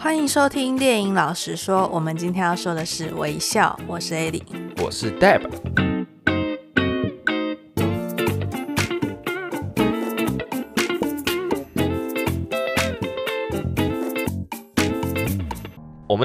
欢迎收听电影老实说，我们今天要说的是微笑。我是 Eddie，我是 Deb。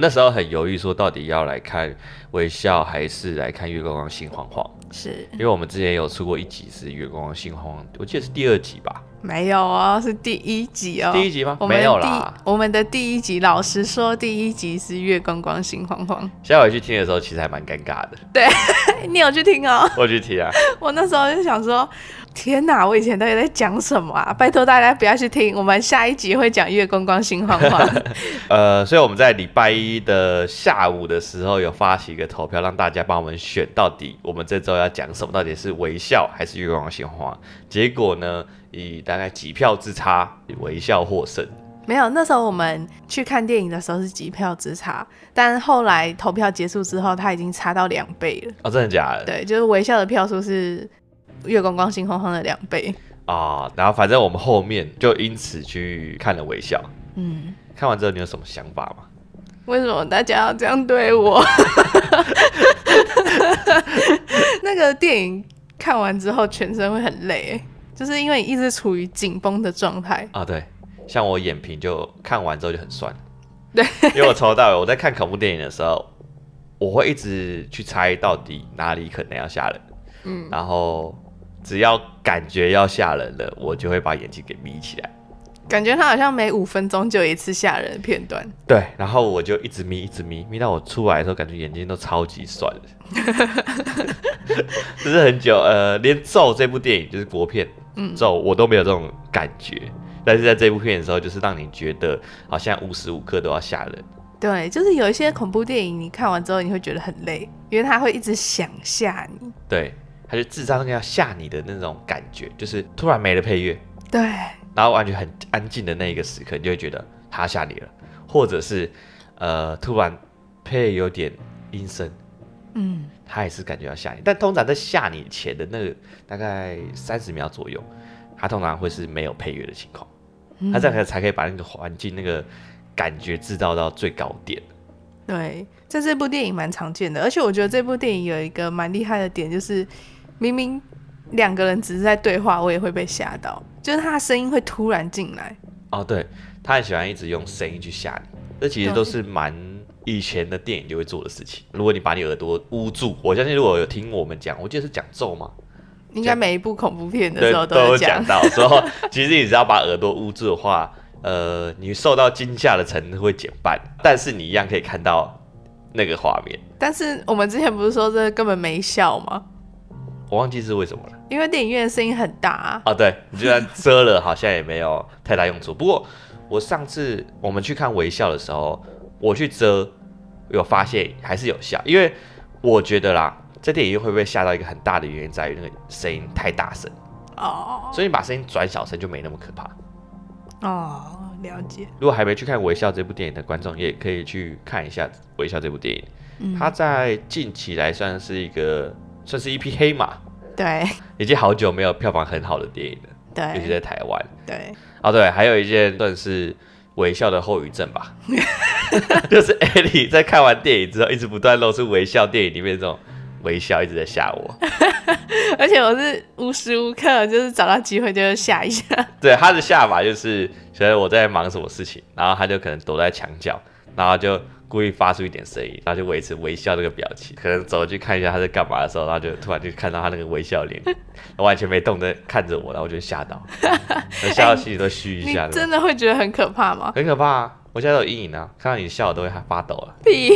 那时候很犹豫，说到底要来看微笑还是来看月光光心慌慌？是因为我们之前有出过一集是月光光心慌慌，我记得是第二集吧。没有哦，是第一集哦。第一集吗？没有啦。我们的第一集，老实说，第一集是月光光心慌慌。下回去听的时候，其实还蛮尴尬的。对，你有去听哦？我去听啊。我那时候就想说，天哪，我以前到底在讲什么啊？拜托大家不要去听，我们下一集会讲月光光心慌慌。呃，所以我们在礼拜一的下午的时候有发起一个投票，让大家帮我们选，到底我们这周要讲什么？到底是微笑还是月光光心慌慌？结果呢？以大概几票之差，微笑获胜。没有，那时候我们去看电影的时候是几票之差，但后来投票结束之后，它已经差到两倍了。哦，真的假的？对，就是微笑的票数是月光光心慌慌的两倍。啊、哦，然后反正我们后面就因此去看了微笑。嗯，看完之后你有什么想法吗？为什么大家要这样对我？那个电影看完之后全身会很累。就是因为你一直处于紧绷的状态啊，对，像我眼皮就看完之后就很酸，对，因为我抽到尾我在看恐怖电影的时候，我会一直去猜到底哪里可能要吓人，嗯，然后只要感觉要吓人了，我就会把眼睛给眯起来，感觉他好像每五分钟就有一次吓人的片段，对，然后我就一直眯，一直眯，眯到我出来的时候，感觉眼睛都超级酸的，就是很久，呃，连咒这部电影就是国片。嗯，咒我都没有这种感觉，但是在这部片的时候，就是让你觉得好像无时无刻都要吓人。对，就是有一些恐怖电影，你看完之后你会觉得很累，因为他会一直想吓你。对，他就制造那个要吓你的那种感觉，就是突然没了配乐，对，然后完全很安静的那一个时刻，你就会觉得他吓你了，或者是呃突然配有点阴森。嗯，他也是感觉要吓你，但通常在吓你前的那个大概三十秒左右，他通常会是没有配乐的情况，嗯、他这样才可以把那个环境那个感觉制造到最高点。对，在这部电影蛮常见的，而且我觉得这部电影有一个蛮厉害的点，就是明明两个人只是在对话，我也会被吓到，就是他的声音会突然进来。哦，对，他很喜欢一直用声音去吓你，这其实都是蛮。以前的电影就会做的事情。如果你把你耳朵捂住，我相信如果有听我们讲，我记得是讲咒吗？应该每一部恐怖片的时候都有讲到。说其实你只要把耳朵捂住的话，呃，你受到惊吓的程度会减半，但是你一样可以看到那个画面。但是我们之前不是说这根本没效吗？我忘记是为什么了。因为电影院的声音很大啊。啊，对，你就算遮了，好像也没有太大用处。不过我上次我们去看微笑的时候。我去遮，有发现还是有效，因为我觉得啦，在电影院会不会吓到一个很大的原因在于那个声音太大声哦，所以你把声音转小声就没那么可怕哦。了解。如果还没去看《微笑》这部电影的观众，也可以去看一下《微笑》这部电影。嗯，它在近期来算是一个算是一匹黑马，对，已经好久没有票房很好的电影了，对，尤其在台湾，对。哦，对，还有一件算是。微笑的后遗症吧，就是 Ellie 在看完电影之后，一直不断露出微笑，电影里面这种微笑一直在吓我，而且我是无时无刻就是找到机会就吓一下。对，他的吓法就是觉得我在忙什么事情，然后他就可能躲在墙角，然后就。故意发出一点声音，然后就维持微笑这个表情。可能走去看一下他在干嘛的时候，然后就突然就看到他那个微笑脸，完全没动的看着我，然后我就吓到，吓到心里都虚一下、欸。真的会觉得很可怕吗？很可怕啊！我现在有阴影啊，看到你笑我都会发抖了。屁！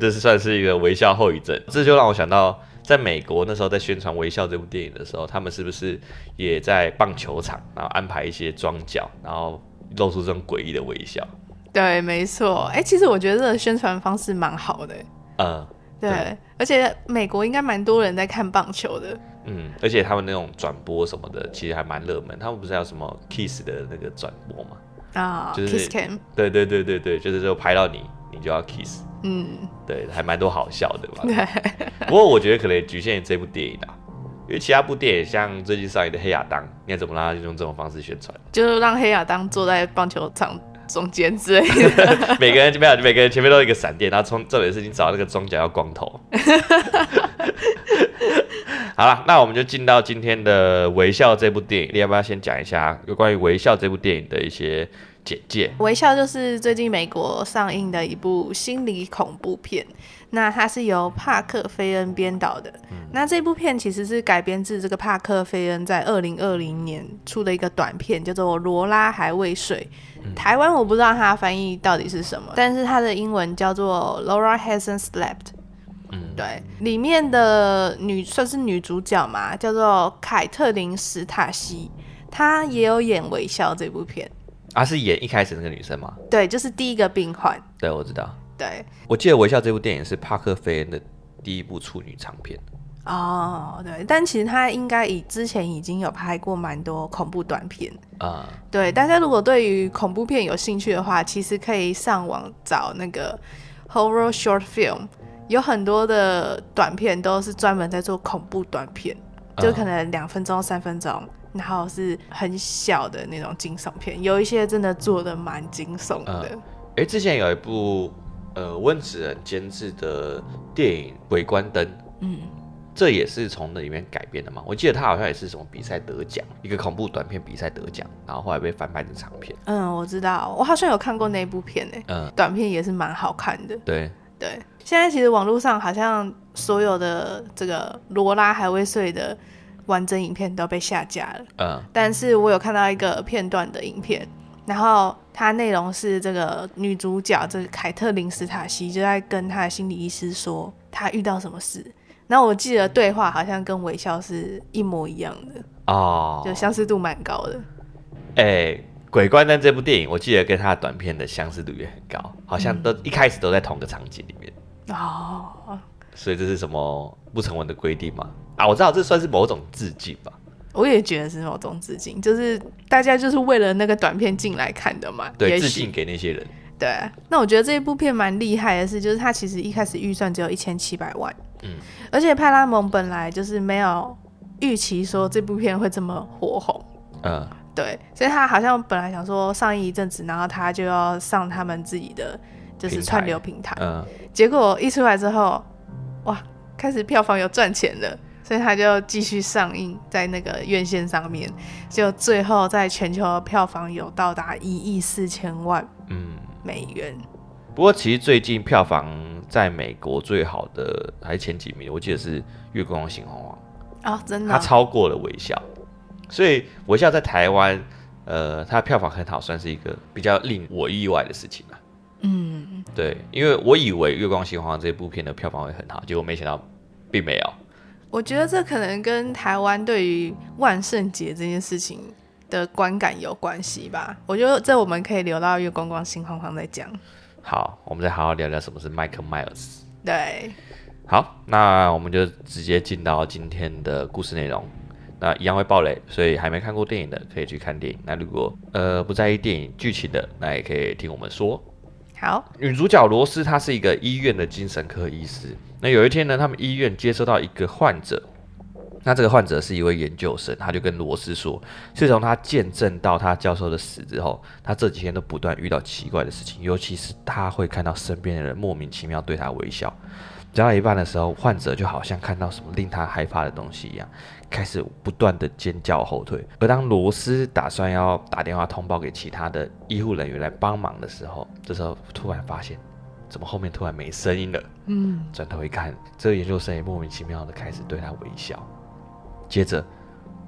这是算是一个微笑后遗症。这就让我想到，在美国那时候在宣传《微笑》这部电影的时候，他们是不是也在棒球场，然后安排一些装脚，然后。露出这种诡异的微笑，对，没错。哎、欸，其实我觉得这个宣传方式蛮好的。嗯，对，对，而且美国应该蛮多人在看棒球的。嗯，而且他们那种转播什么的，其实还蛮热门。他们不是还有什么 Kiss 的那个转播吗？啊，就是 Kiss Cam。对对对对对，就是就拍到你，你就要 Kiss。嗯，对，还蛮多好笑的吧？对。不过我觉得可能也局限于这部电影啊。因为其他部电影像最近上映的《黑亚当》，你要怎么让他用这种方式宣传？就是让黑亚当坐在棒球场中间之类的。每个人没有，每个人前面都有一个闪电，然后从这里是你找那个装甲要光头。好了，那我们就进到今天的《微笑》这部电影，你要不要先讲一下有关于《微笑》这部电影的一些简介？《微笑》就是最近美国上映的一部心理恐怖片。那它是由帕克·菲恩编导的。嗯、那这部片其实是改编自这个帕克·菲恩在二零二零年出的一个短片，叫做《罗拉还未睡》。嗯、台湾我不知道它翻译到底是什么，但是它的英文叫做《Laura Hasn't Slept》。嗯，对，里面的女算是女主角嘛，叫做凯特琳·史塔西，她也有演《微笑》这部片。啊，是演一开始那个女生吗？对，就是第一个病患。对，我知道。对，我记得《微笑》这部电影是帕克·菲恩的第一部处女长片。哦，对，但其实他应该以之前已经有拍过蛮多恐怖短片啊。嗯、对，大家如果对于恐怖片有兴趣的话，其实可以上网找那个 horror short film，有很多的短片都是专门在做恐怖短片，嗯、就可能两分钟、三分钟，然后是很小的那种惊悚片，有一些真的做的蛮惊悚的。哎、嗯，之前有一部。呃，温子仁监制的电影《鬼关灯》，嗯，这也是从那里面改编的嘛。我记得他好像也是什么比赛得奖，一个恐怖短片比赛得奖，然后后来被翻拍成长片。嗯，我知道，我好像有看过那部片诶，嗯，短片也是蛮好看的。对对，现在其实网络上好像所有的这个罗拉还未睡的完整影片都被下架了，嗯，但是我有看到一个片段的影片。然后它内容是这个女主角这个凯特琳斯塔西就在跟她的心理医师说她遇到什么事，然后我记得对话好像跟微笑是一模一样的哦，就相似度蛮高的。哎，《鬼怪灯》这部电影我记得跟它的短片的相似度也很高，好像都一开始都在同个场景里面哦，所以这是什么不成文的规定吗？啊，我知道这算是某种致敬吧。我也觉得是某种致敬，就是大家就是为了那个短片进来看的嘛。对，致敬给那些人。对，那我觉得这一部片蛮厉害的是，就是它其实一开始预算只有一千七百万，嗯，而且派拉蒙本来就是没有预期说这部片会这么火红，嗯，对，所以他好像本来想说上映一阵子，然后他就要上他们自己的就是串流平台，嗯，结果一出来之后，哇，开始票房有赚钱了。所以他就继续上映在那个院线上面，就最后在全球的票房有到达一亿四千万嗯美元。嗯。不过其实最近票房在美国最好的还是前几名，我记得是《月光心慌慌》哦，真的，它超过了《微笑》，所以《微笑》在台湾，呃，它的票房很好，算是一个比较令我意外的事情了。嗯，对，因为我以为《月光星红王》这部片的票房会很好，结果没想到并没有。我觉得这可能跟台湾对于万圣节这件事情的观感有关系吧。我觉得这我们可以留到月光光心慌慌再讲。好，我们再好好聊聊什么是 Michael Myers。对，好，那我们就直接进到今天的故事内容。那一样会爆雷，所以还没看过电影的可以去看电影。那如果呃不在意电影剧情的，那也可以听我们说。好，女主角罗斯她是一个医院的精神科医师。那有一天呢，他们医院接收到一个患者，那这个患者是一位研究生，他就跟罗斯说，自从他见证到他教授的死之后，他这几天都不断遇到奇怪的事情，尤其是他会看到身边的人莫名其妙对他微笑。讲到一半的时候，患者就好像看到什么令他害怕的东西一样，开始不断的尖叫后退。而当罗斯打算要打电话通报给其他的医护人员来帮忙的时候，这时候突然发现。怎么后面突然没声音了？嗯，转头一看，这个研究生也莫名其妙的开始对他微笑，接着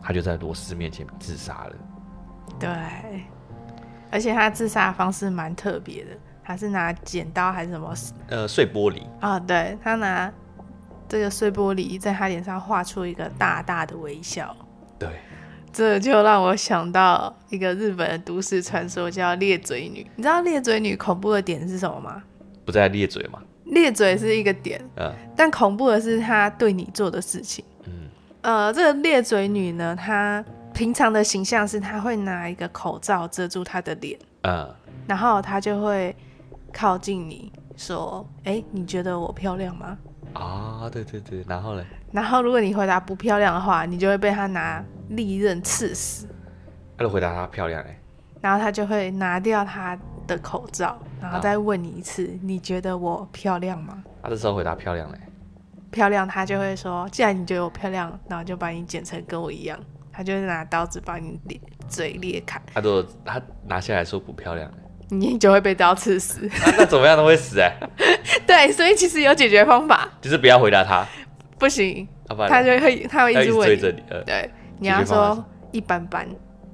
他就在罗斯面前自杀了。对，而且他自杀的方式蛮特别的，他是拿剪刀还是什么？呃，碎玻璃啊，对，他拿这个碎玻璃在他脸上画出一个大大的微笑。对，这就让我想到一个日本的都市传说，叫裂嘴女。你知道裂嘴女恐怖的点是什么吗？不在咧嘴嘛？咧嘴是一个点，嗯，但恐怖的是他对你做的事情，嗯，呃，这个咧嘴女呢，她平常的形象是她会拿一个口罩遮住她的脸，嗯，然后她就会靠近你说，哎，你觉得我漂亮吗？啊，对对对，然后呢？然后如果你回答不漂亮的话，你就会被她拿利刃刺死。他就回答她漂亮哎，然后他就会拿掉他的口罩，然后再问你一次，你觉得我漂亮吗？他这时候回答漂亮嘞，漂亮，他就会说，既然你觉得我漂亮，然后就把你剪成跟我一样，他就会拿刀子把你嘴裂开。他如果他拿下来说不漂亮，你就会被刀刺死。啊、那怎么样都会死哎。对，所以其实有解决方法，就是不要回答他。不行，他就会他会一直追着你。呃、对，你要说一般般。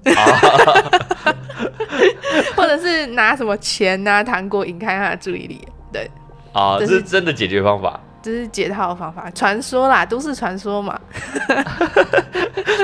或者是拿什么钱啊、糖果引开他的注意力，对，啊，这是真的解决方法，这是解套的方法，传说啦，都市传说嘛。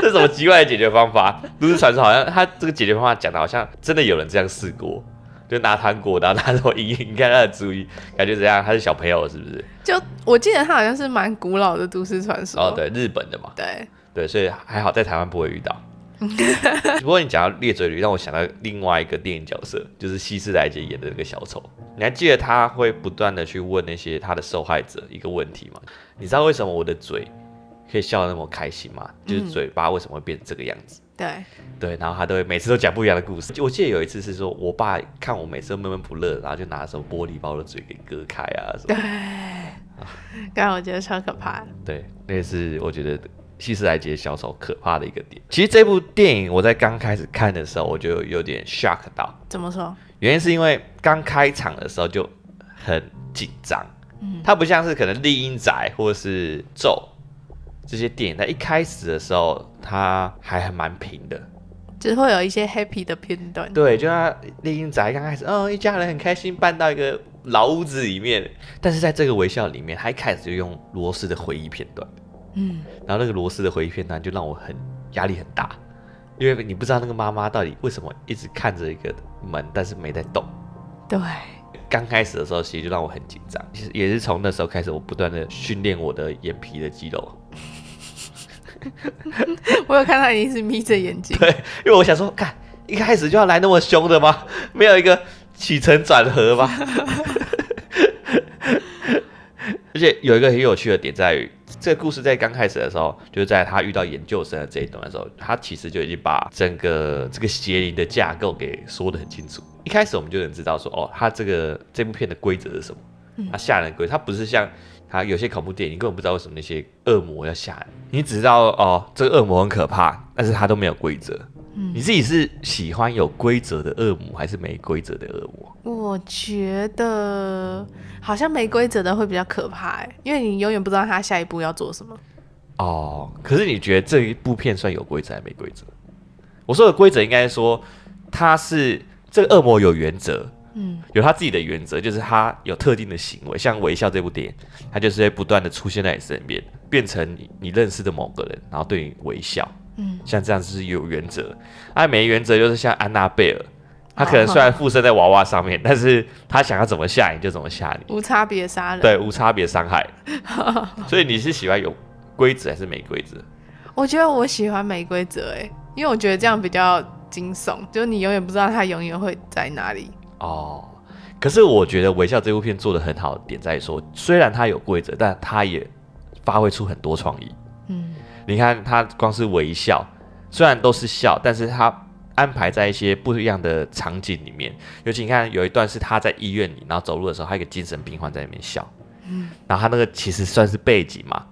这是什么奇怪的解决方法？都市传说好像他这个解决方法讲的好像真的有人这样试过，就拿糖果，然后拿什么引引开他的注意，感觉怎样？他是小朋友是不是？就我记得他好像是蛮古老的都市传说，哦，对，日本的嘛，对对，所以还好在台湾不会遇到。不过你讲到裂嘴驴，让我想到另外一个电影角色，就是希斯莱杰演的那个小丑。你还记得他会不断的去问那些他的受害者一个问题吗？你知道为什么我的嘴可以笑得那么开心吗？就是嘴巴为什么会变成这个样子？对对，然后他都会每次都讲不一样的故事。我记得有一次是说我爸看我每次都闷闷不乐，然后就拿什么玻璃把我的嘴给割开啊什么。对，刚刚我觉得超可怕。对，那个是我觉得。希斯莱杰小丑可怕的一个点，其实这部电影我在刚开始看的时候，我就有点 shock 到。怎么说？原因是因为刚开场的时候就很紧张，嗯，它不像是可能《厉阴宅》或者是《咒》这些电影，在一开始的时候它还还蛮平的，只会有一些 happy 的片段。对，就像《厉阴宅》刚开始，嗯，一家人很开心搬到一个老屋子里面，但是在这个微笑里面，他一开始就用罗斯的回忆片段。嗯，然后那个螺丝的回忆片段就让我很压力很大，因为你不知道那个妈妈到底为什么一直看着一个门，但是没在动。对，刚开始的时候其实就让我很紧张，其实也是从那时候开始，我不断的训练我的眼皮的肌肉。我有看到你是眯着眼睛，对，因为我想说，看一开始就要来那么凶的吗？没有一个起承转合吗？而且有一个很有趣的点在于。这个故事在刚开始的时候，就是在他遇到研究生的这一段的时候，他其实就已经把整个这个邪灵的架构给说得很清楚。一开始我们就能知道说，哦，他这个这部片的规则是什么？嗯、他吓人规，他不是像他有些恐怖电影，你根本不知道为什么那些恶魔要吓人，你只知道哦，这个恶魔很可怕，但是他都没有规则。嗯、你自己是喜欢有规则的恶魔，还是没规则的恶魔？我觉得好像没规则的会比较可怕哎，因为你永远不知道他下一步要做什么。哦，可是你觉得这一部片算有规则还是没规则？我说的规则应该说他是这个恶魔有原则，嗯，有他自己的原则，就是他有特定的行为，像微笑这部电影，他就是会不断的出现在你身边，变成你你认识的某个人，然后对你微笑，嗯，像这样子是有原则。他没原则就是像安娜贝尔。他可能虽然附身在娃娃上面，但是他想要怎么吓你就怎么吓你，无差别杀人，对，无差别伤害。所以你是喜欢有规则还是没规则？我觉得我喜欢没规则，哎，因为我觉得这样比较惊悚，就是你永远不知道他永远会在哪里。哦，可是我觉得《微笑》这部片做的很好的点在于说，虽然它有规则，但它也发挥出很多创意。嗯，你看他光是微笑，虽然都是笑，但是他。安排在一些不一样的场景里面，尤其你看有一段是他在医院里，然后走路的时候，还有一个精神病患在那边笑，嗯，然后他那个其实算是背景嘛，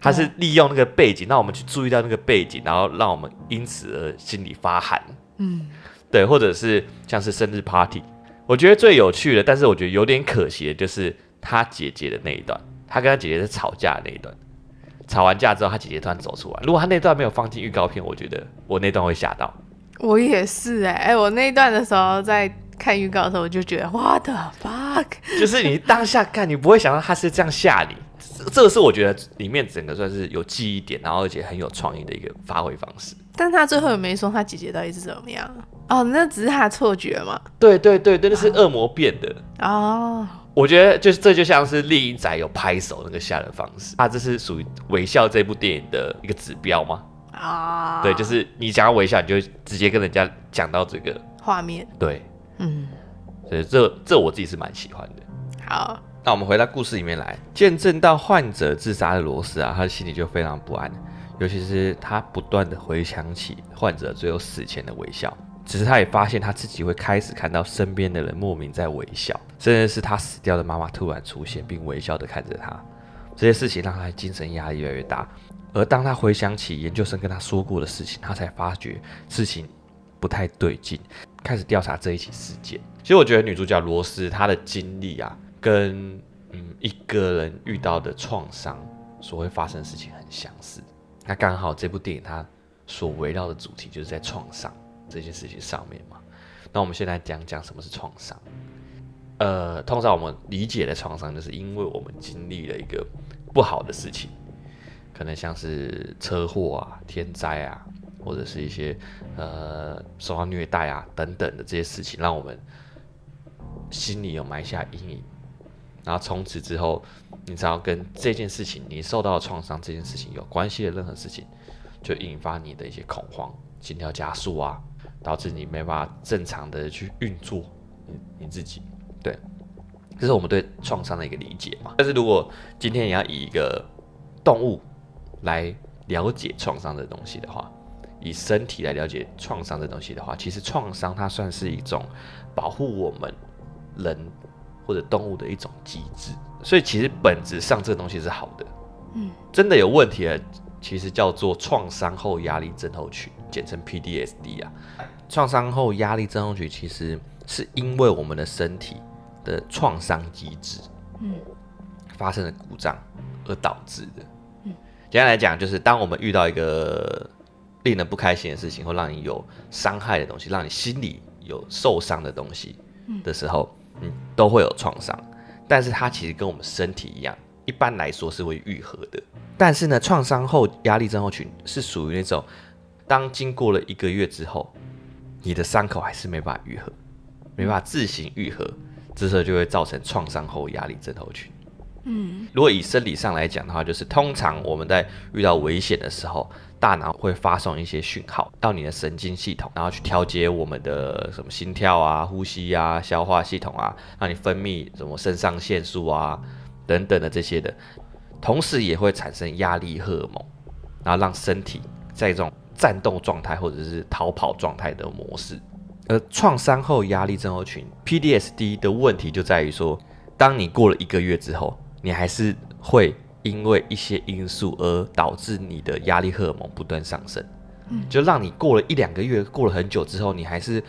他是利用那个背景，让我们去注意到那个背景，然后让我们因此而心里发寒，嗯，对，或者是像是生日 party，我觉得最有趣的，但是我觉得有点可惜的就是他姐姐的那一段，他跟他姐姐在吵架的那一段，吵完架之后，他姐姐突然走出来，如果他那段没有放进预告片，我觉得我那段会吓到。我也是哎、欸、哎，我那一段的时候在看预告的时候，我就觉得 What the fuck，就是你当下看，你不会想到他是这样吓你。这个是我觉得里面整个算是有记忆点，然后而且很有创意的一个发挥方式。但他最后也没说他姐姐到底是怎么样哦，那只是他的错觉嘛？对对对对，那是恶魔变的哦。我觉得就是这就像是丽英仔有拍手那个吓人方式，他这是属于微笑这部电影的一个指标吗？啊，对，就是你想要微笑，你就直接跟人家讲到这个画面。对，嗯，所以这这我自己是蛮喜欢的。好，那我们回到故事里面来，见证到患者自杀的罗斯啊，他的心里就非常不安，尤其是他不断的回想起患者最后死前的微笑。只是他也发现他自己会开始看到身边的人莫名在微笑，甚至是他死掉的妈妈突然出现并微笑的看着他。这些事情让他精神压力越来越大。而当他回想起研究生跟他说过的事情，他才发觉事情不太对劲，开始调查这一起事件。其实我觉得女主角罗斯她的经历啊。跟嗯一个人遇到的创伤所会发生的事情很相似，那刚好这部电影它所围绕的主题就是在创伤这件事情上面嘛。那我们先来讲讲什么是创伤。呃，通常我们理解的创伤，就是因为我们经历了一个不好的事情，可能像是车祸啊、天灾啊，或者是一些呃受到虐待啊等等的这些事情，让我们心里有埋下阴影。然后从此之后，你只要跟这件事情，你受到的创伤这件事情有关系的任何事情，就引发你的一些恐慌、心跳加速啊，导致你没办法正常的去运作你你自己。对，这是我们对创伤的一个理解嘛。但是如果今天你要以一个动物来了解创伤的东西的话，以身体来了解创伤的东西的话，其实创伤它算是一种保护我们人。或者动物的一种机制，所以其实本质上这个东西是好的。嗯，真的有问题的，其实叫做创伤后压力症候群，简称 PDSD 啊。创伤后压力症候群其实是因为我们的身体的创伤机制，嗯，发生了故障而导致的。嗯，简单来讲，就是当我们遇到一个令人不开心的事情，或让你有伤害的东西，让你心里有受伤的东西的时候。嗯，都会有创伤，但是它其实跟我们身体一样，一般来说是会愈合的。但是呢，创伤后压力症候群是属于那种，当经过了一个月之后，你的伤口还是没办法愈合，没办法自行愈合，这时候就会造成创伤后压力症候群。嗯，如果以生理上来讲的话，就是通常我们在遇到危险的时候。大脑会发送一些讯号到你的神经系统，然后去调节我们的什么心跳啊、呼吸啊、消化系统啊，让你分泌什么肾上腺素啊等等的这些的，同时也会产生压力荷尔蒙，然后让身体在这种战斗状态或者是逃跑状态的模式。而创伤后压力症候群 （PDSD） 的问题就在于说，当你过了一个月之后，你还是会。因为一些因素而导致你的压力荷尔蒙不断上升，嗯，就让你过了一两个月，过了很久之后，你还是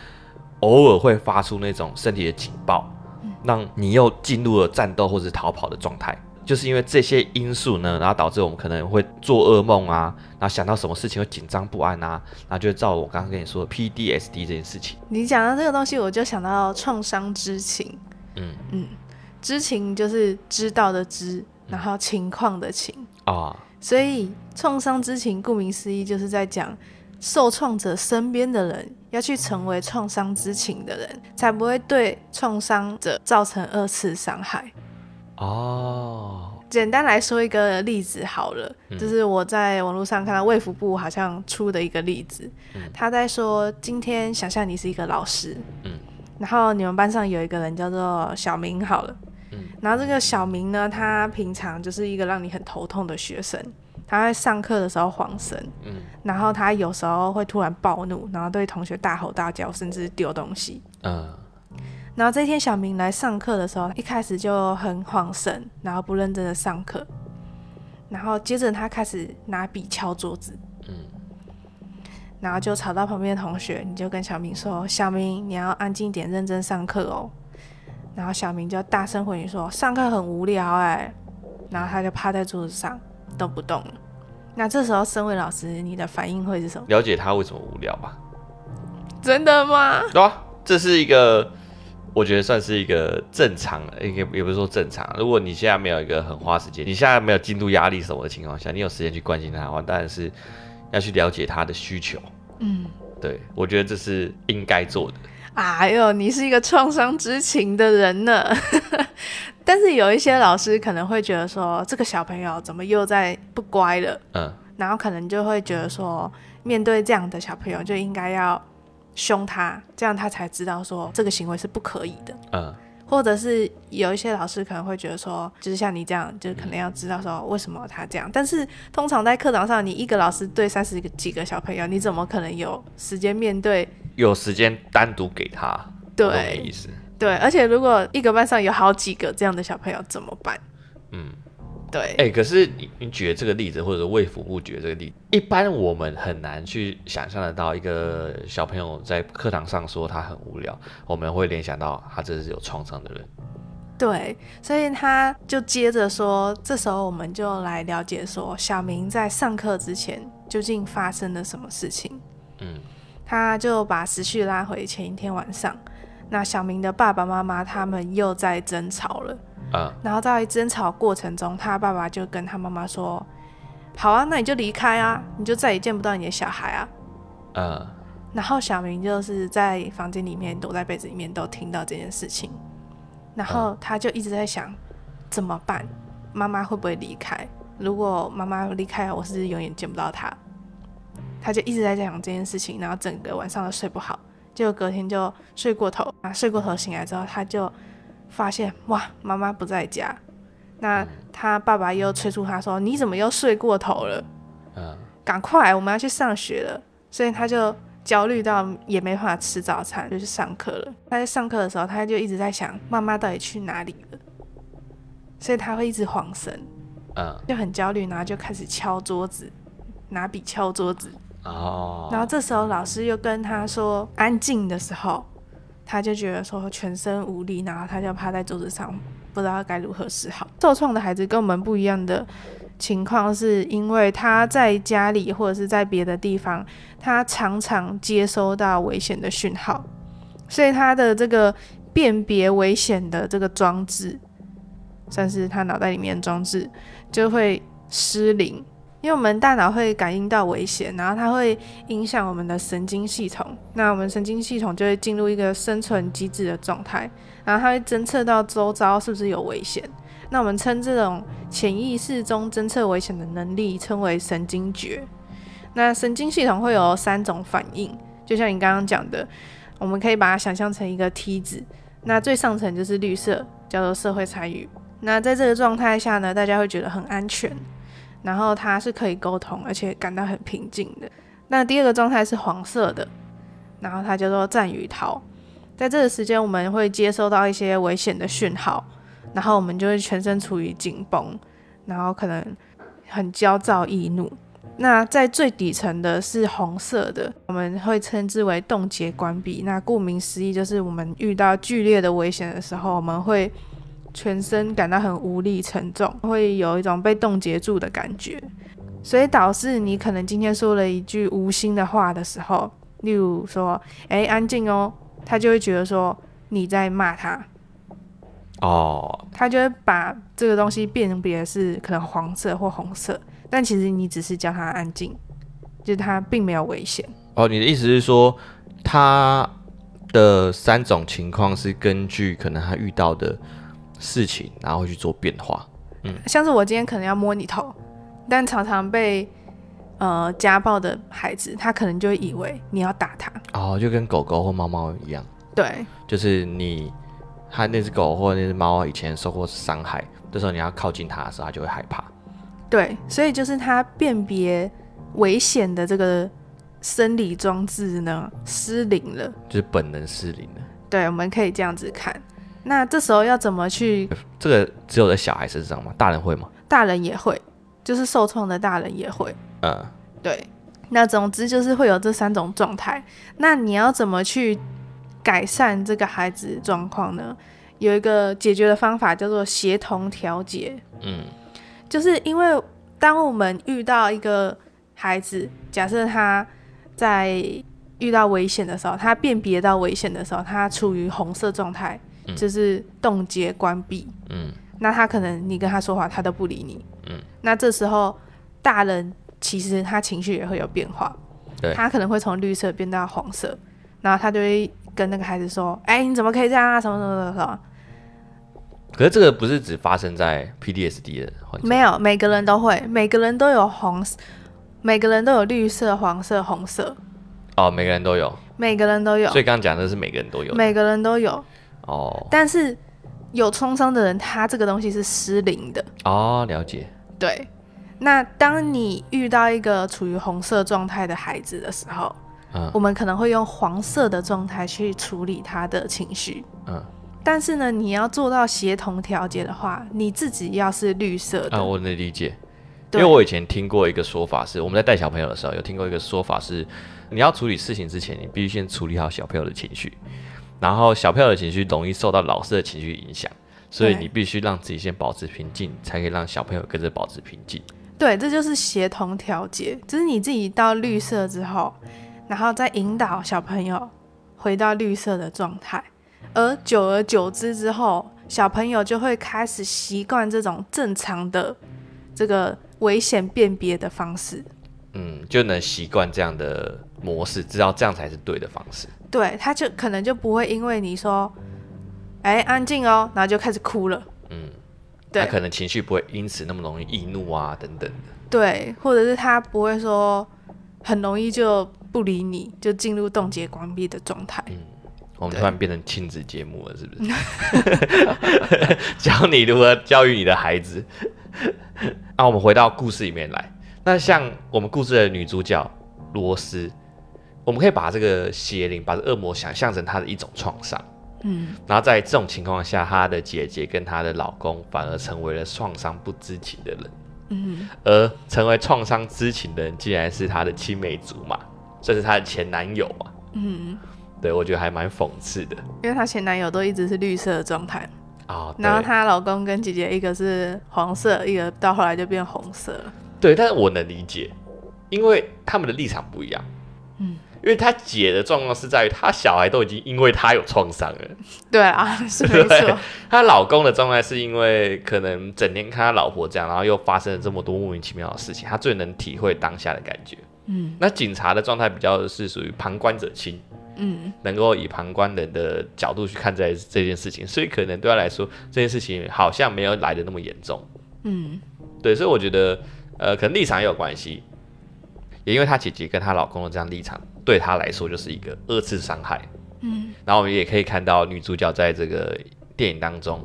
偶尔会发出那种身体的警报，让你又进入了战斗或者逃跑的状态。就是因为这些因素呢，然后导致我们可能会做噩梦啊，然后想到什么事情会紧张不安啊，然后就照我刚刚跟你说的 PDSD 这件事情。你讲到这个东西，我就想到创伤知情，嗯嗯，知情就是知道的知。然后情况的情啊，所以创伤知情，顾名思义，就是在讲受创者身边的人要去成为创伤知情的人，才不会对创伤者造成二次伤害。哦，简单来说一个例子好了，嗯、就是我在网络上看到卫福部好像出的一个例子，嗯、他在说，今天想象你是一个老师，嗯，然后你们班上有一个人叫做小明，好了。然后这个小明呢，他平常就是一个让你很头痛的学生。他在上课的时候晃神，嗯，然后他有时候会突然暴怒，然后对同学大吼大叫，甚至丢东西。嗯。然后这天小明来上课的时候，一开始就很晃神，然后不认真的上课。然后接着他开始拿笔敲桌子，嗯，然后就吵到旁边的同学，你就跟小明说：“小明，你要安静点，认真上课哦。”然后小明就大声回你说：“上课很无聊哎。”然后他就趴在桌子上都不动了。那这时候，身为老师，你的反应会是什么？了解他为什么无聊吧？真的吗？对啊，这是一个我觉得算是一个正常，也也不是说正常。如果你现在没有一个很花时间，你现在没有进度压力什么的情况下，你有时间去关心他的话，当然是要去了解他的需求。嗯，对，我觉得这是应该做的。哎呦，你是一个创伤知情的人呢。但是有一些老师可能会觉得说，这个小朋友怎么又在不乖了？嗯，然后可能就会觉得说，面对这样的小朋友就应该要凶他，这样他才知道说这个行为是不可以的。嗯，或者是有一些老师可能会觉得说，就是像你这样，就可能要知道说为什么他这样。但是通常在课堂上，你一个老师对三十几个小朋友，你怎么可能有时间面对？有时间单独给他？对，意思。对，而且如果一个班上有好几个这样的小朋友怎么办？嗯。对，哎、欸，可是你你举的这个例子，或者是卫福部举的这个例子，一般我们很难去想象得到一个小朋友在课堂上说他很无聊，我们会联想到他这是有创伤的人。对，所以他就接着说，这时候我们就来了解说，小明在上课之前究竟发生了什么事情。嗯，他就把时序拉回前一天晚上，那小明的爸爸妈妈他们又在争吵了。Uh, 然后在争吵过程中，他爸爸就跟他妈妈说：“好啊，那你就离开啊，你就再也见不到你的小孩啊。” uh, 然后小明就是在房间里面躲在被子里面，都听到这件事情。然后他就一直在想怎么办，妈妈会不会离开？如果妈妈离开，我是不是永远见不到他？他就一直在想这件事情，然后整个晚上都睡不好，结果隔天就睡过头啊，睡过头醒来之后，他就。发现哇，妈妈不在家，那他爸爸又催促他说：“你怎么又睡过头了？嗯，赶快，我们要去上学了。”所以他就焦虑到也没办法吃早餐，就去上课了。他在上课的时候，他就一直在想妈妈到底去哪里了，所以他会一直晃神，嗯，就很焦虑，然后就开始敲桌子，拿笔敲桌子。哦，然后这时候老师又跟他说安静的时候。他就觉得说全身无力，然后他就趴在桌子上，不知道该如何是好。受创的孩子跟我们不一样的情况，是因为他在家里或者是在别的地方，他常常接收到危险的讯号，所以他的这个辨别危险的这个装置，算是他脑袋里面装置，就会失灵。因为我们大脑会感应到危险，然后它会影响我们的神经系统，那我们神经系统就会进入一个生存机制的状态，然后它会侦测到周遭是不是有危险。那我们称这种潜意识中侦测危险的能力称为神经觉。那神经系统会有三种反应，就像你刚刚讲的，我们可以把它想象成一个梯子，那最上层就是绿色，叫做社会参与。那在这个状态下呢，大家会觉得很安全。然后他是可以沟通，而且感到很平静的。那第二个状态是黄色的，然后它叫做战与逃。在这个时间，我们会接收到一些危险的讯号，然后我们就会全身处于紧绷，然后可能很焦躁易怒。那在最底层的是红色的，我们会称之为冻结关闭。那顾名思义，就是我们遇到剧烈的危险的时候，我们会。全身感到很无力、沉重，会有一种被冻结住的感觉，所以导致你可能今天说了一句无心的话的时候，例如说“哎，安静哦”，他就会觉得说你在骂他。哦，他就会把这个东西辨别是可能黄色或红色，但其实你只是叫他安静，就是他并没有危险。哦，你的意思是说，他的三种情况是根据可能他遇到的。事情，然后去做变化，嗯，像是我今天可能要摸你头，但常常被呃家暴的孩子，他可能就会以为你要打他，哦，就跟狗狗或猫猫一样，对，就是你他那只狗或那只猫以前受过伤害，这时候你要靠近它的时候，它就会害怕，对，所以就是它辨别危险的这个生理装置呢失灵了，就是本能失灵了，对，我们可以这样子看。那这时候要怎么去？这个只有在小孩身上吗？大人会吗？大人也会，就是受创的大人也会。嗯，对。那总之就是会有这三种状态。那你要怎么去改善这个孩子状况呢？有一个解决的方法叫做协同调节。嗯，就是因为当我们遇到一个孩子，假设他在遇到危险的时候，他辨别到危险的时候，他处于红色状态。就是冻结关闭，嗯，那他可能你跟他说话，他都不理你，嗯，那这时候大人其实他情绪也会有变化，对，他可能会从绿色变到黄色，然后他就会跟那个孩子说，哎、欸，你怎么可以这样啊？什么什么什么。什么？可是这个不是只发生在 PDSD 的环境，没有，每个人都会，每个人都有红，每个人都有绿色、黄色、红色，哦，每个人都有，每个人都有，所以刚刚讲的是每个人都有，每个人都有。哦，但是有创伤的人，他这个东西是失灵的。哦，了解。对。那当你遇到一个处于红色状态的孩子的时候，嗯，我们可能会用黄色的状态去处理他的情绪。嗯。但是呢，你要做到协同调节的话，你自己要是绿色的。啊，我能理解。因为我以前听过一个说法是，我们在带小朋友的时候有听过一个说法是，你要处理事情之前，你必须先处理好小朋友的情绪，然后小朋友的情绪容易受到老师的情绪影响，所以你必须让自己先保持平静，才可以让小朋友跟着保持平静。对，这就是协同调节，就是你自己到绿色之后，然后再引导小朋友回到绿色的状态，而久而久之之后，小朋友就会开始习惯这种正常的这个。危险辨别的方式，嗯，就能习惯这样的模式，知道这样才是对的方式。对，他就可能就不会因为你说，哎、欸，安静哦，然后就开始哭了。嗯，对，他可能情绪不会因此那么容易易怒啊，等等的。对，或者是他不会说很容易就不理你，就进入冻结关闭的状态。嗯，我们突然变成亲子节目了，是不是？教你如何教育你的孩子。那、啊、我们回到故事里面来。那像我们故事的女主角罗斯，我们可以把这个邪灵、把这恶魔想象成他的一种创伤。嗯，然后在这种情况下，她的姐姐跟她的老公反而成为了创伤不知情的人。嗯，而成为创伤知情的人，竟然是她的青梅竹马，这是她的前男友嘛？嗯，对，我觉得还蛮讽刺的，因为她前男友都一直是绿色的状态。然后她老公跟姐姐，一个是黄色，一个到后来就变红色了。对，但是我能理解，因为他们的立场不一样。嗯，因为她姐的状况是在于，她小孩都已经因为她有创伤了。对啊，是没错。她老公的状态是因为可能整天看他老婆这样，然后又发生了这么多莫名其妙的事情，他最能体会当下的感觉。嗯，那警察的状态比较是属于旁观者清。嗯，能够以旁观人的角度去看待这件事情，所以可能对他来说，这件事情好像没有来的那么严重。嗯，对，所以我觉得，呃，可能立场也有关系，也因为她姐姐跟她老公的这样立场，对他来说就是一个二次伤害。嗯，然后我们也可以看到女主角在这个电影当中，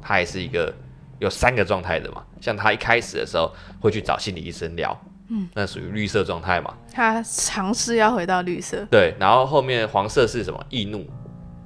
她也是一个有三个状态的嘛，像她一开始的时候会去找心理医生聊。嗯，那属于绿色状态嘛？她尝试要回到绿色。对，然后后面黄色是什么？易怒。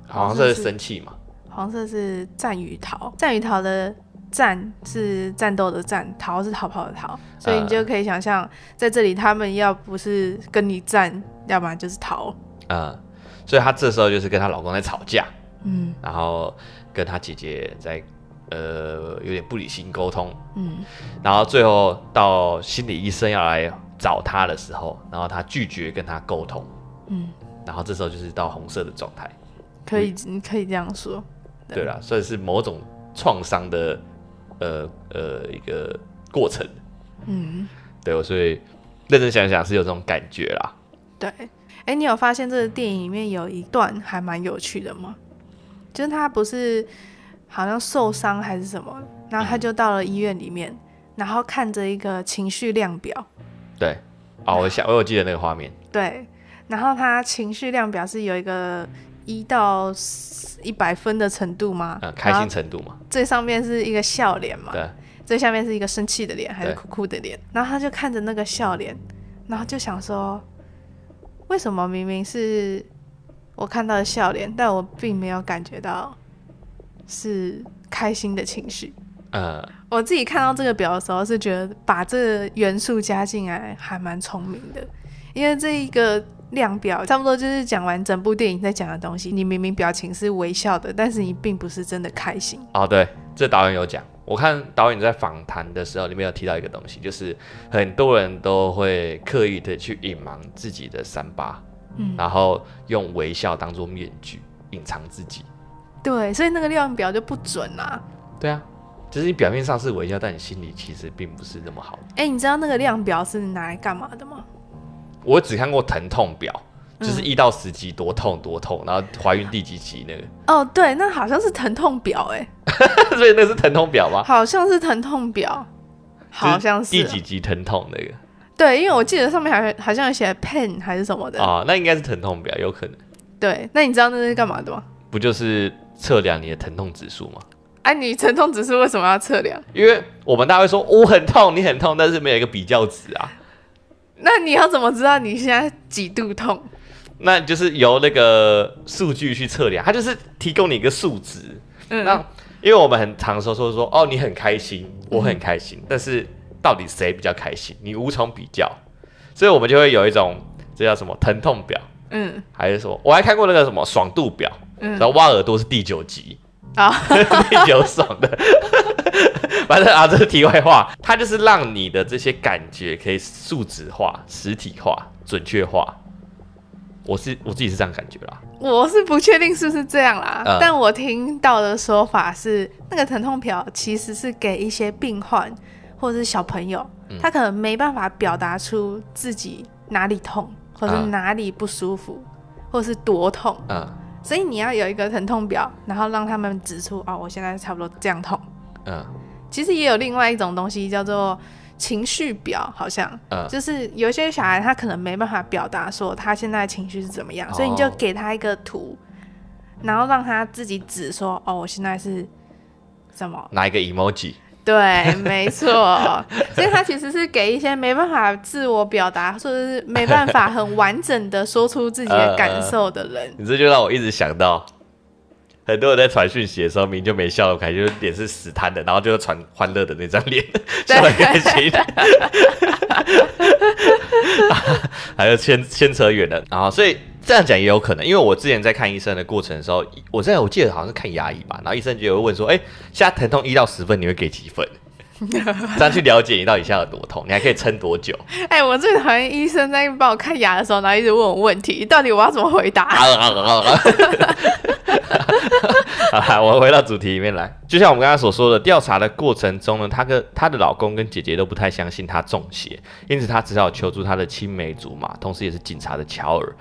黄色是生气嘛？黄色是战与逃。战与逃的战是战斗的战，逃是逃跑的逃。所以你就可以想象，在这里他们要不是跟你战，要不然就是逃。嗯，所以她这时候就是跟她老公在吵架。嗯，然后跟她姐姐在。呃，有点不理性沟通，嗯，然后最后到心理医生要来找他的时候，然后他拒绝跟他沟通，嗯，然后这时候就是到红色的状态，可以，你可以这样说，对啦，算是某种创伤的，呃呃一个过程，嗯，对，所以认真想想是有这种感觉啦，对，哎，你有发现这个电影里面有一段还蛮有趣的吗？就是他不是。好像受伤还是什么，然后他就到了医院里面，然后看着一个情绪量表。对，哦，我想我有记得那个画面。对，然后他情绪量表是有一个一到一百分的程度吗？嗯，开心程度嘛。最上面是一个笑脸嘛？对。最下面是一个生气的脸还是哭哭的脸？然后他就看着那个笑脸，然后就想说，为什么明明是我看到的笑脸，但我并没有感觉到。是开心的情绪，呃，我自己看到这个表的时候是觉得把这个元素加进来还蛮聪明的，因为这一个量表差不多就是讲完整部电影在讲的东西。你明明表情是微笑的，但是你并不是真的开心。哦，对，这导演有讲，我看导演在访谈的时候里面有提到一个东西，就是很多人都会刻意的去隐瞒自己的三八，嗯，然后用微笑当做面具隐藏自己。对，所以那个量表就不准啦。对啊，就是你表面上是微笑，但你心里其实并不是那么好。哎、欸，你知道那个量表是拿来干嘛的吗？我只看过疼痛表，就是一到十级多痛多痛，然后怀孕第几期那个。哦，对，那好像是疼痛表，哎，所以那是疼痛表吗？好像是疼痛表，好像是第几级疼痛那个。对，因为我记得上面好像好像有写 pain 还是什么的。哦，那应该是疼痛表，有可能。对，那你知道那是干嘛的吗？不就是？测量你的疼痛指数吗？哎、啊，你疼痛指数为什么要测量？因为我们大家会说我很痛，你很痛，但是没有一个比较值啊。那你要怎么知道你现在几度痛？那就是由那个数据去测量，它就是提供你一个数值。嗯，那因为我们很常说说说哦，你很开心，我很开心，嗯、但是到底谁比较开心？你无从比较，所以我们就会有一种这叫什么疼痛表。嗯，还是说我还看过那个什么爽度表，嗯，然后挖耳朵是第九集。啊，第九爽的，反正啊，这是题外话，它就是让你的这些感觉可以数值化、实体化、准确化。我是我自己是这样感觉啦，我是不确定是不是这样啦，嗯、但我听到的说法是，那个疼痛表其实是给一些病患或者是小朋友，嗯、他可能没办法表达出自己哪里痛，或者哪里不舒服，嗯、或者是多痛，嗯。所以你要有一个疼痛表，然后让他们指出哦，我现在差不多这样痛。嗯，其实也有另外一种东西叫做情绪表，好像，嗯，就是有些小孩他可能没办法表达说他现在情绪是怎么样，哦、所以你就给他一个图，然后让他自己指说哦，我现在是什么？拿一个 emoji？对，没错，所以他其实是给一些没办法自我表达，或者是没办法很完整的说出自己的感受的人。呃、你这就让我一直想到，很多人在传讯息的时候，明明就没笑开，就是脸是死瘫的，然后就是传欢乐的那张脸，笑得开心。还有牵牵扯远了，然后所以。这样讲也有可能，因为我之前在看医生的过程的时候，我在我记得好像是看牙医吧，然后医生就会问说：“哎，现在疼痛一到十分，你会给几分？” 这样去了解你到底现在有多痛，你还可以撑多久？哎，我最讨厌医生在帮我看牙的时候，然后一直问我问题，到底我要怎么回答？好，我回到主题里面来。就像我们刚刚所说的，调查的过程中呢，她跟她的老公跟姐姐都不太相信她中邪，因此她只好求助她的青梅竹马，同时也是警察的乔尔。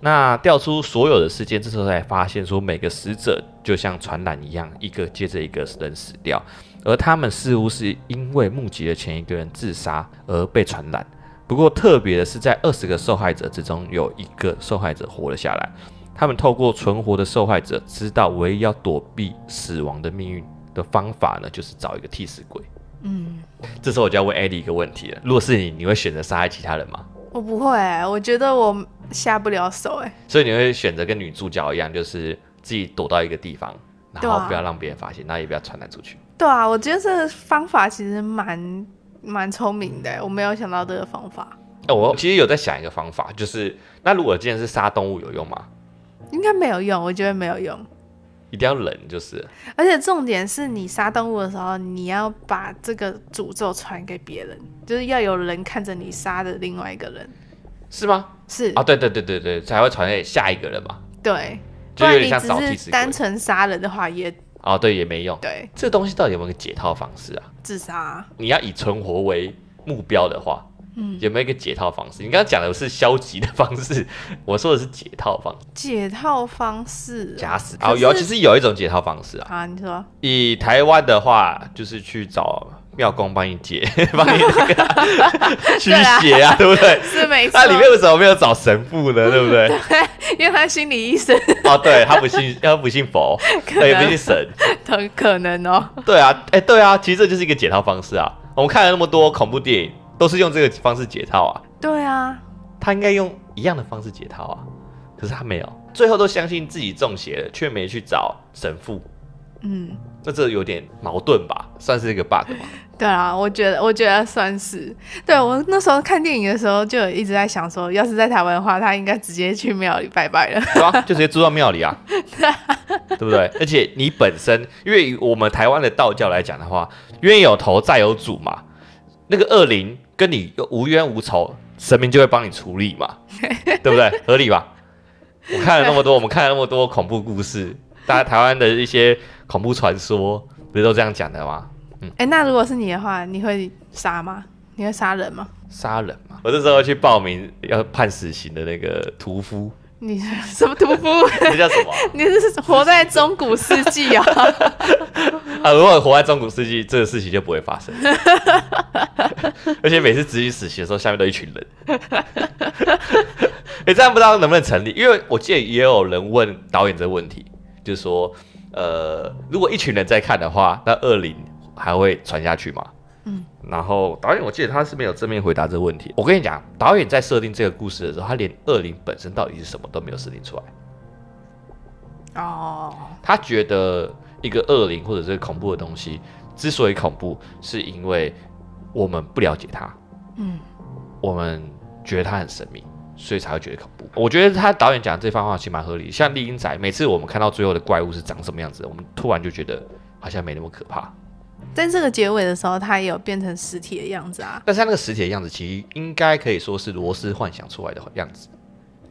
那调出所有的事件，这时候才发现说，每个死者就像传染一样，一个接着一个人死掉，而他们似乎是因为目击了前一个人自杀而被传染。不过特别的是，在二十个受害者之中，有一个受害者活了下来。他们透过存活的受害者，知道唯一要躲避死亡的命运的方法呢，就是找一个替死鬼。嗯，这时候我就要问艾迪一个问题了：如果是你，你会选择杀害其他人吗？我不会、欸，我觉得我下不了手、欸，哎，所以你会选择跟女主角一样，就是自己躲到一个地方，然后不要让别人发现，那、啊、也不要传染出去。对啊，我觉得这个方法其实蛮蛮聪明的、欸，我没有想到这个方法。哦，我其实有在想一个方法，就是那如果今天是杀动物有用吗？应该没有用，我觉得没有用。一定要冷，就是。而且重点是你杀动物的时候，你要把这个诅咒传给别人，就是要有人看着你杀的另外一个人，是吗？是啊，对对对对对，才会传给下一个人嘛。对，就有点像找替死鬼。不然你只是单纯杀人的话也，也哦，对，也没用。对，这东西到底有没有个解套方式啊？自杀。你要以存活为目标的话。嗯，有没有一个解套方式？你刚刚讲的是消极的方式，我说的是解套方式。解套方式，假死哦，有，其实有一种解套方式啊。啊，你说，以台湾的话，就是去找庙公帮你解，帮你那个 驱邪啊，对不对？是没错。那里面为什么没有找神父呢？对不对？对，因为他心理医生。哦，对，他不信，他不信佛，他也不信神，很可能哦。对啊，哎，对啊，其实这就是一个解套方式啊。我们看了那么多恐怖电影。都是用这个方式解套啊？对啊，他应该用一样的方式解套啊，可是他没有，最后都相信自己中邪了，却没去找神父。嗯，那这有点矛盾吧？算是一个 bug 吗？对啊，我觉得，我觉得算是。对，我那时候看电影的时候，就一直在想说，要是在台湾的话，他应该直接去庙里拜拜了。对啊，就直接住到庙里啊，对不对？而且你本身，因为我们台湾的道教来讲的话，冤有头债有主嘛，那个恶灵。跟你又无冤无仇，神明就会帮你处理嘛，对不对？合理吧？我看了那么多，我们看了那么多恐怖故事，大家台湾的一些恐怖传说，不是都这样讲的吗？嗯，哎、欸，那如果是你的话，你会杀吗？你会杀人吗？杀人吗？我这时候去报名要判死刑的那个屠夫。你是 什么屠夫？你叫什么？你是活在中古世纪啊？啊，如果活在中古世纪，这个事情就不会发生。而且每次执行死刑的时候，下面都一群人。哎、欸，这样不知道能不能成立？因为我记得也有人问导演这个问题，就是说呃，如果一群人在看的话，那恶灵还会传下去吗？嗯，然后导演我记得他是没有正面回答这个问题。我跟你讲，导演在设定这个故事的时候，他连恶灵本身到底是什么都没有设定出来。哦，他觉得一个恶灵或者是恐怖的东西之所以恐怖，是因为我们不了解它。嗯，我们觉得它很神秘，所以才会觉得恐怖。我觉得他导演讲这番话其实蛮合理。像《丽英仔》，每次我们看到最后的怪物是长什么样子，我们突然就觉得好像没那么可怕。在这个结尾的时候，他也有变成实体的样子啊。但是他那个实体的样子，其实应该可以说是罗斯幻想出来的样子。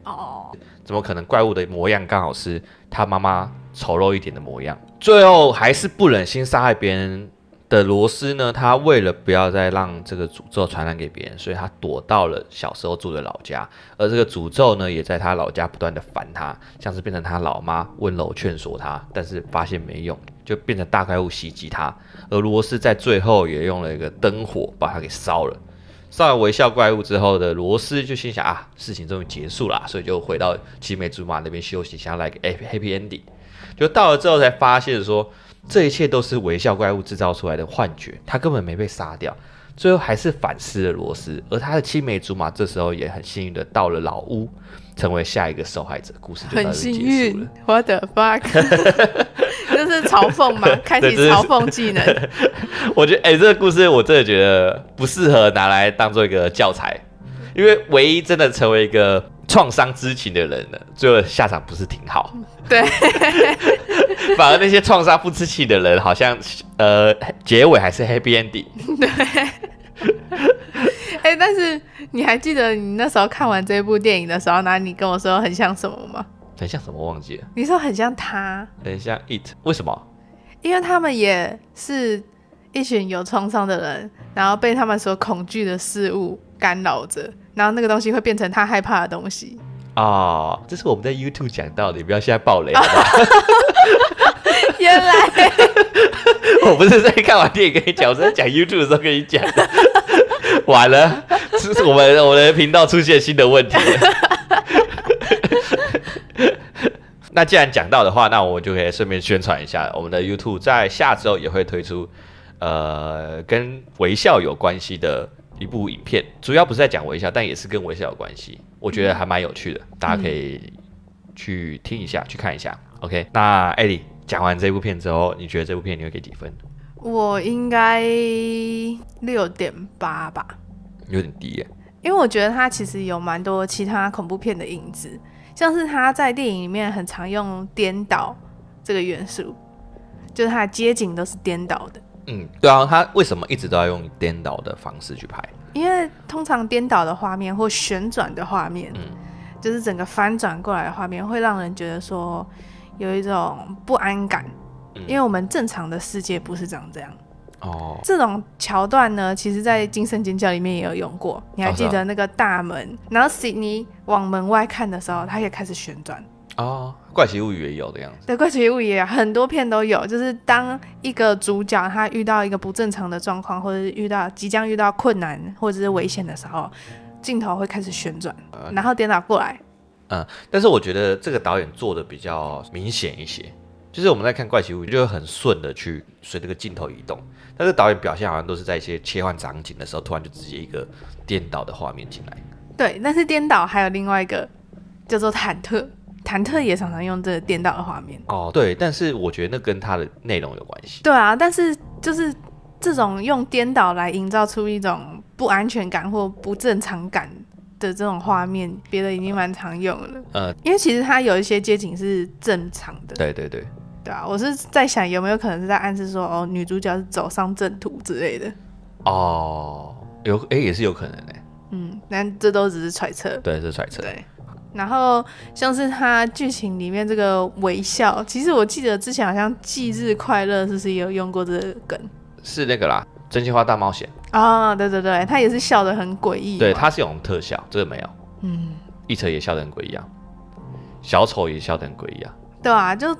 哦，怎么可能怪物的模样刚好是他妈妈丑陋一点的模样？最后还是不忍心杀害别人的罗斯呢？他为了不要再让这个诅咒传染给别人，所以他躲到了小时候住的老家。而这个诅咒呢，也在他老家不断的烦他，像是变成他老妈温柔劝说他，但是发现没用，就变成大怪物袭击他。而罗斯在最后也用了一个灯火把他给烧了。烧完微笑怪物之后的罗斯就心想啊，事情终于结束了，所以就回到青梅竹马那边休息，想要来个 happy ending。就到了之后才发现说，这一切都是微笑怪物制造出来的幻觉，他根本没被杀掉。最后还是反思了罗斯，而他的青梅竹马这时候也很幸运的到了老屋，成为下一个受害者。故事就到这里结束了。What the fuck？就是嘲讽嘛，开启嘲讽技能。我觉得，哎、欸，这个故事我真的觉得不适合拿来当做一个教材，因为唯一真的成为一个创伤知情的人呢，最后下场不是挺好。对，反而那些创伤不知情的人，好像呃，结尾还是 happy ending。对。哎、欸，但是你还记得你那时候看完这部电影的时候，那你跟我说很像什么吗？很像什么？忘记了。你说很像他，很像 It，为什么？因为他们也是一群有创伤的人，然后被他们所恐惧的事物干扰着，然后那个东西会变成他害怕的东西。哦，这是我们在 YouTube 讲到的，你不要现在爆雷好不好？原来 我不是在看完电影跟你讲，我是在讲 YouTube 的时候跟你讲的。完了，这是我们我的频道出现新的问题了。那既然讲到的话，那我就可以顺便宣传一下，我们的 YouTube 在下周也会推出，呃，跟微笑有关系的一部影片，主要不是在讲微笑，但也是跟微笑有关系，我觉得还蛮有趣的，嗯、大家可以去听一下，去看一下。OK，那艾莉讲完这部片之后，你觉得这部片你会给几分？我应该六点八吧，有点低耶，因为我觉得它其实有蛮多其他恐怖片的影子。像是他在电影里面很常用颠倒这个元素，就是它的街景都是颠倒的。嗯，对啊，他为什么一直都要用颠倒的方式去拍？因为通常颠倒的画面或旋转的画面，嗯，就是整个翻转过来的画面，会让人觉得说有一种不安感，嗯，因为我们正常的世界不是长这样。哦，这种桥段呢，其实在《惊声尖叫》里面也有用过。你还记得那个大门，哦、然后悉尼往门外看的时候，它也开始旋转。哦，《怪奇物语》也有的样子。对，《怪奇物语》也有很多片都有，就是当一个主角他遇到一个不正常的状况，或者是遇到即将遇到困难或者是危险的时候，镜头会开始旋转，然后颠倒过来。嗯，但是我觉得这个导演做的比较明显一些。就是我们在看怪奇物语，就会很顺的去随这个镜头移动。但是导演表现好像都是在一些切换场景的时候，突然就直接一个颠倒的画面进来。对，但是颠倒还有另外一个叫做忐忑，忐忑也常常用这个颠倒的画面。哦，对，但是我觉得那跟它的内容有关系。对啊，但是就是这种用颠倒来营造出一种不安全感或不正常感的这种画面，别的已经蛮常用了。呃，因为其实它有一些街景是正常的。对对对。对啊，我是在想有没有可能是在暗示说，哦，女主角是走上正途之类的。哦，有，哎，也是有可能的。嗯，但这都只是揣测。对，是揣测。对。然后像是他剧情里面这个微笑，其实我记得之前好像《忌日快乐》是不是也有用过这个梗？是那个啦，《真心话大冒险》啊，对对对，他也是笑得很诡异。对，他是用特效，这个没有。嗯。一车也笑得很诡异啊，小丑也笑得很诡异啊。对啊，就。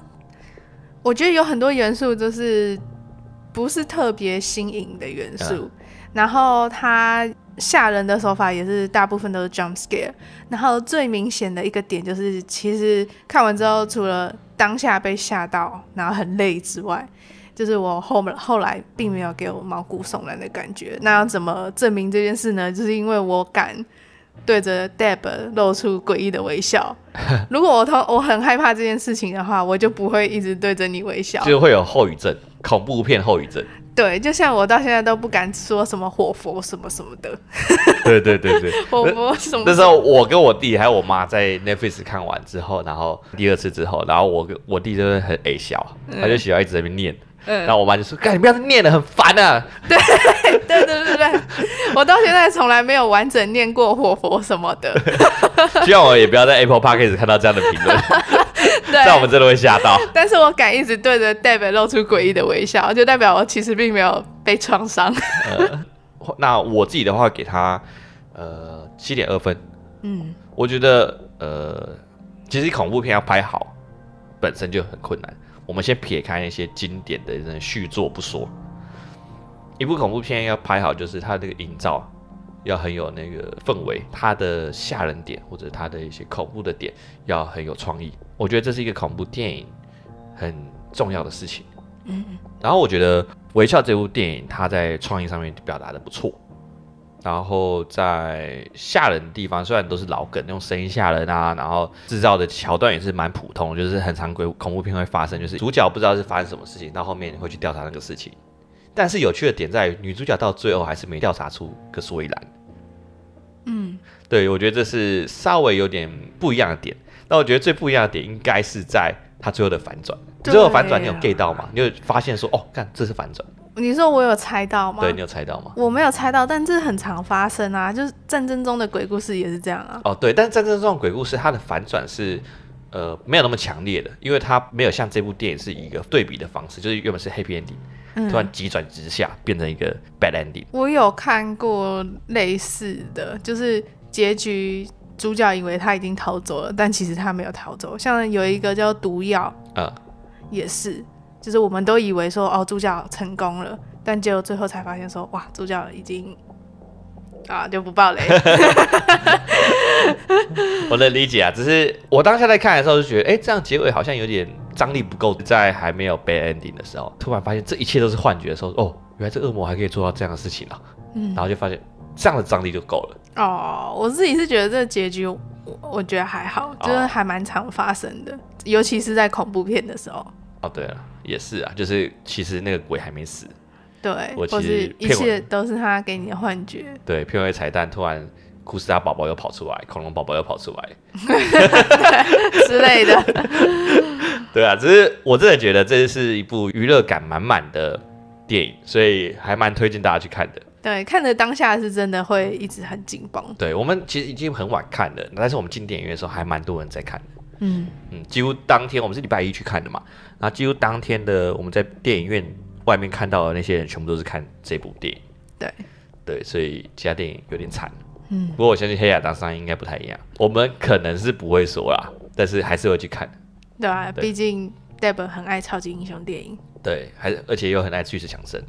我觉得有很多元素就是不是特别新颖的元素，嗯、然后它吓人的手法也是大部分都是 jump scare，然后最明显的一个点就是，其实看完之后，除了当下被吓到，然后很累之外，就是我后后来并没有给我毛骨悚然的感觉。那要怎么证明这件事呢？就是因为我敢对着 Deb 露出诡异的微笑。如果我我很害怕这件事情的话，我就不会一直对着你微笑，就会有后遗症，恐怖片后遗症。对，就像我到现在都不敢说什么火佛什么什么的。对对对对，火佛什么？那时候我跟我弟还有我妈在 Netflix 看完之后，然后第二次之后，然后我跟我弟就是很矮小，他就喜欢一直在那边念。嗯、然后我妈就说：“干，你不要再念了，很烦啊。”对对对对对，我到现在从来没有完整念过活佛什么的。希望我也不要在 Apple Podcast 看到这样的评论。在对我们这都会吓到，但是我敢一直对着 Deb 露出诡异的微笑，就代表我其实并没有被创伤。呃，那我自己的话给他呃七点二分。嗯，我觉得呃，其实恐怖片要拍好本身就很困难。我们先撇开那些经典的那续作不说，一部恐怖片要拍好，就是它这个营造。要很有那个氛围，它的吓人点或者它的一些恐怖的点要很有创意。我觉得这是一个恐怖电影很重要的事情。嗯，然后我觉得《微笑》这部电影它在创意上面表达的不错，然后在吓人的地方虽然都是老梗，用声音吓人啊，然后制造的桥段也是蛮普通，就是很常规恐怖片会发生，就是主角不知道是发生什么事情，到后面会去调查那个事情。但是有趣的点在于，女主角到最后还是没调查出个所以然。嗯，对，我觉得这是稍微有点不一样的点。那我觉得最不一样的点应该是在她最后的反转。最后反转你有 get 到吗？你有发现说，哦，看这是反转。你说我有猜到吗？对，你有猜到吗？我没有猜到，但这很常发生啊，就是战争中的鬼故事也是这样啊。哦，对，但是战争中的鬼故事它的反转是呃没有那么强烈的，因为它没有像这部电影是以一个对比的方式，就是原本是 happy ending。突然急转直下，变成一个 bad ending。我有看过类似的，就是结局主角以为他已经逃走了，但其实他没有逃走。像有一个叫毒药，嗯，也是，就是我们都以为说哦，主角成功了，但结果最后才发现说哇，主角已经啊，就不爆雷。我能理解啊，只是我当下在看的时候就觉得，哎、欸，这样结尾好像有点。张力不够，在还没有 bad ending 的时候，突然发现这一切都是幻觉的时候，哦，原来这恶魔还可以做到这样的事情啊！嗯，然后就发现这样的张力就够了。哦，我自己是觉得这个结局，我我觉得还好，就是还蛮常发生的，哦、尤其是在恐怖片的时候。哦，对了，也是啊，就是其实那个鬼还没死，对，我其实一切都是他给你的幻觉。对，片尾彩蛋突然。库斯拉宝宝又跑出来，恐龙宝宝又跑出来 之类的。对啊，只是我真的觉得这是一部娱乐感满满的电影，所以还蛮推荐大家去看的。对，看的当下是真的会一直很紧绷。对，我们其实已经很晚看了，但是我们进电影院的时候还蛮多人在看的。嗯嗯，几乎当天我们是礼拜一去看的嘛，然后几乎当天的我们在电影院外面看到的那些人，全部都是看这部电影。对对，所以其他电影有点惨。嗯，不过我相信黑亚当上映应该不太一样，我们可能是不会说啦，但是还是会去看。对啊，毕竟 Deb 很爱超级英雄电影。对，还而且又很爱巨石强森。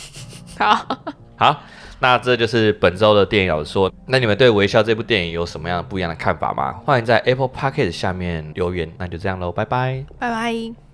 好，好，那这就是本周的电影老实说。那你们对《微笑》这部电影有什么样不一样的看法吗？欢迎在 Apple Podcast 下面留言。那就这样喽，拜拜，拜拜。